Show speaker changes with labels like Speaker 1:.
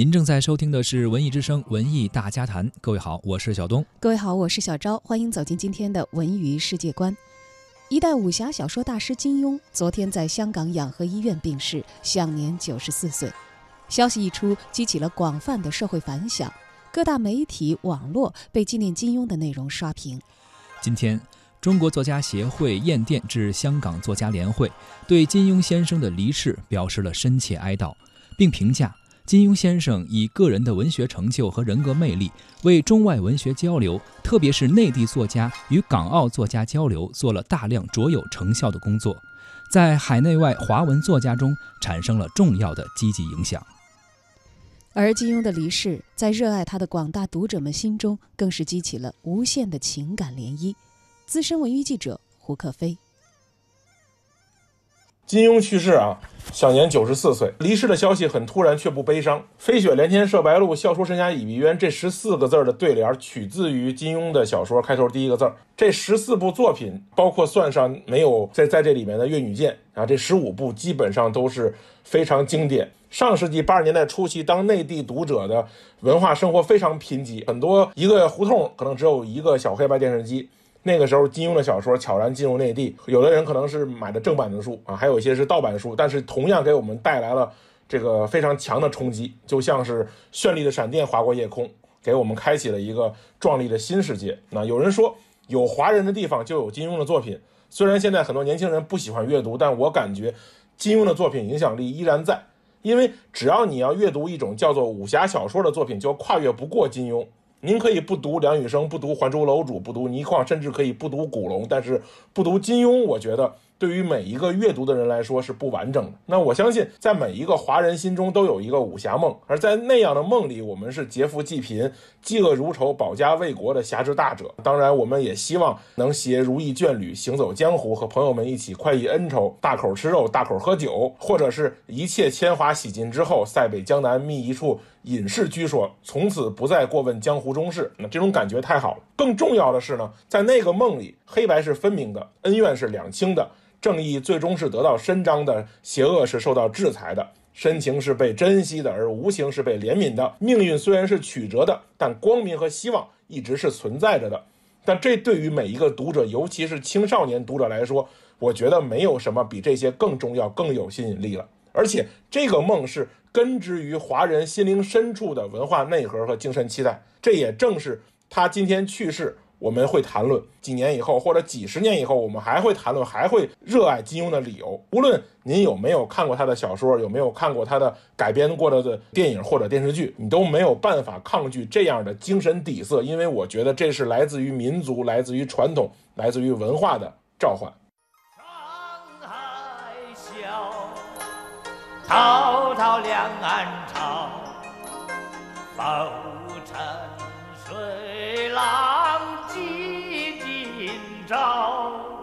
Speaker 1: 您正在收听的是《文艺之声·文艺大家谈》，各位好，我是小东。
Speaker 2: 各位好，我是小昭，欢迎走进今天的文娱世界观。一代武侠小说大师金庸昨天在香港养和医院病逝，享年九十四岁。消息一出，激起了广泛的社会反响，各大媒体、网络被纪念金庸的内容刷屏。
Speaker 1: 今天，中国作家协会唁电致香港作家联会，对金庸先生的离世表示了深切哀悼，并评价金庸先生以个人的文学成就和人格魅力，为中外文学交流，特别是内地作家与港澳作家交流，做了大量卓有成效的工作，在海内外华文作家中产生了重要的积极影响。
Speaker 2: 而金庸的离世，在热爱他的广大读者们心中，更是激起了无限的情感涟漪。资深文娱记者胡克飞，
Speaker 3: 金庸去世啊，享年九十四岁。离世的消息很突然，却不悲伤。飞雪连天射白鹿，笑书神侠倚碧鸳，这十四个字的对联取自于金庸的小说开头第一个字这十四部作品，包括算上没有在在这里面的《越女剑》啊，这十五部基本上都是非常经典。上世纪八十年代初期，当内地读者的文化生活非常贫瘠，很多一个胡同可能只有一个小黑白电视机。那个时候，金庸的小说悄然进入内地，有的人可能是买的正版的书啊，还有一些是盗版书，但是同样给我们带来了这个非常强的冲击，就像是绚丽的闪电划过夜空，给我们开启了一个壮丽的新世界。那有人说，有华人的地方就有金庸的作品。虽然现在很多年轻人不喜欢阅读，但我感觉金庸的作品影响力依然在。因为只要你要阅读一种叫做武侠小说的作品，就跨越不过金庸。您可以不读梁羽生，不读《还珠楼主》，不读倪匡，甚至可以不读古龙，但是不读金庸，我觉得。对于每一个阅读的人来说是不完整的。那我相信，在每一个华人心中都有一个武侠梦，而在那样的梦里，我们是劫富济贫、嫉恶如仇、保家卫国的侠之大者。当然，我们也希望能携如意眷侣行走江湖，和朋友们一起快意恩仇，大口吃肉，大口喝酒，或者是一切铅华洗尽之后，塞北江南觅一处隐士居所，从此不再过问江湖中事。那这种感觉太好了。更重要的是呢，在那个梦里，黑白是分明的，恩怨是两清的。正义最终是得到伸张的，邪恶是受到制裁的，深情是被珍惜的，而无情是被怜悯的。命运虽然是曲折的，但光明和希望一直是存在着的。但这对于每一个读者，尤其是青少年读者来说，我觉得没有什么比这些更重要、更有吸引力了。而且，这个梦是根植于华人心灵深处的文化内核和精神期待。这也正是他今天去世。我们会谈论几年以后或者几十年以后，我们还会谈论，还会热爱金庸的理由。无论您有没有看过他的小说，有没有看过他的改编过的电影或者电视剧，你都没有办法抗拒这样的精神底色，因为我觉得这是来自于民族、来自于传统、来自于文化的召唤。
Speaker 4: 沧海笑，滔滔两岸潮，浮沉水。照。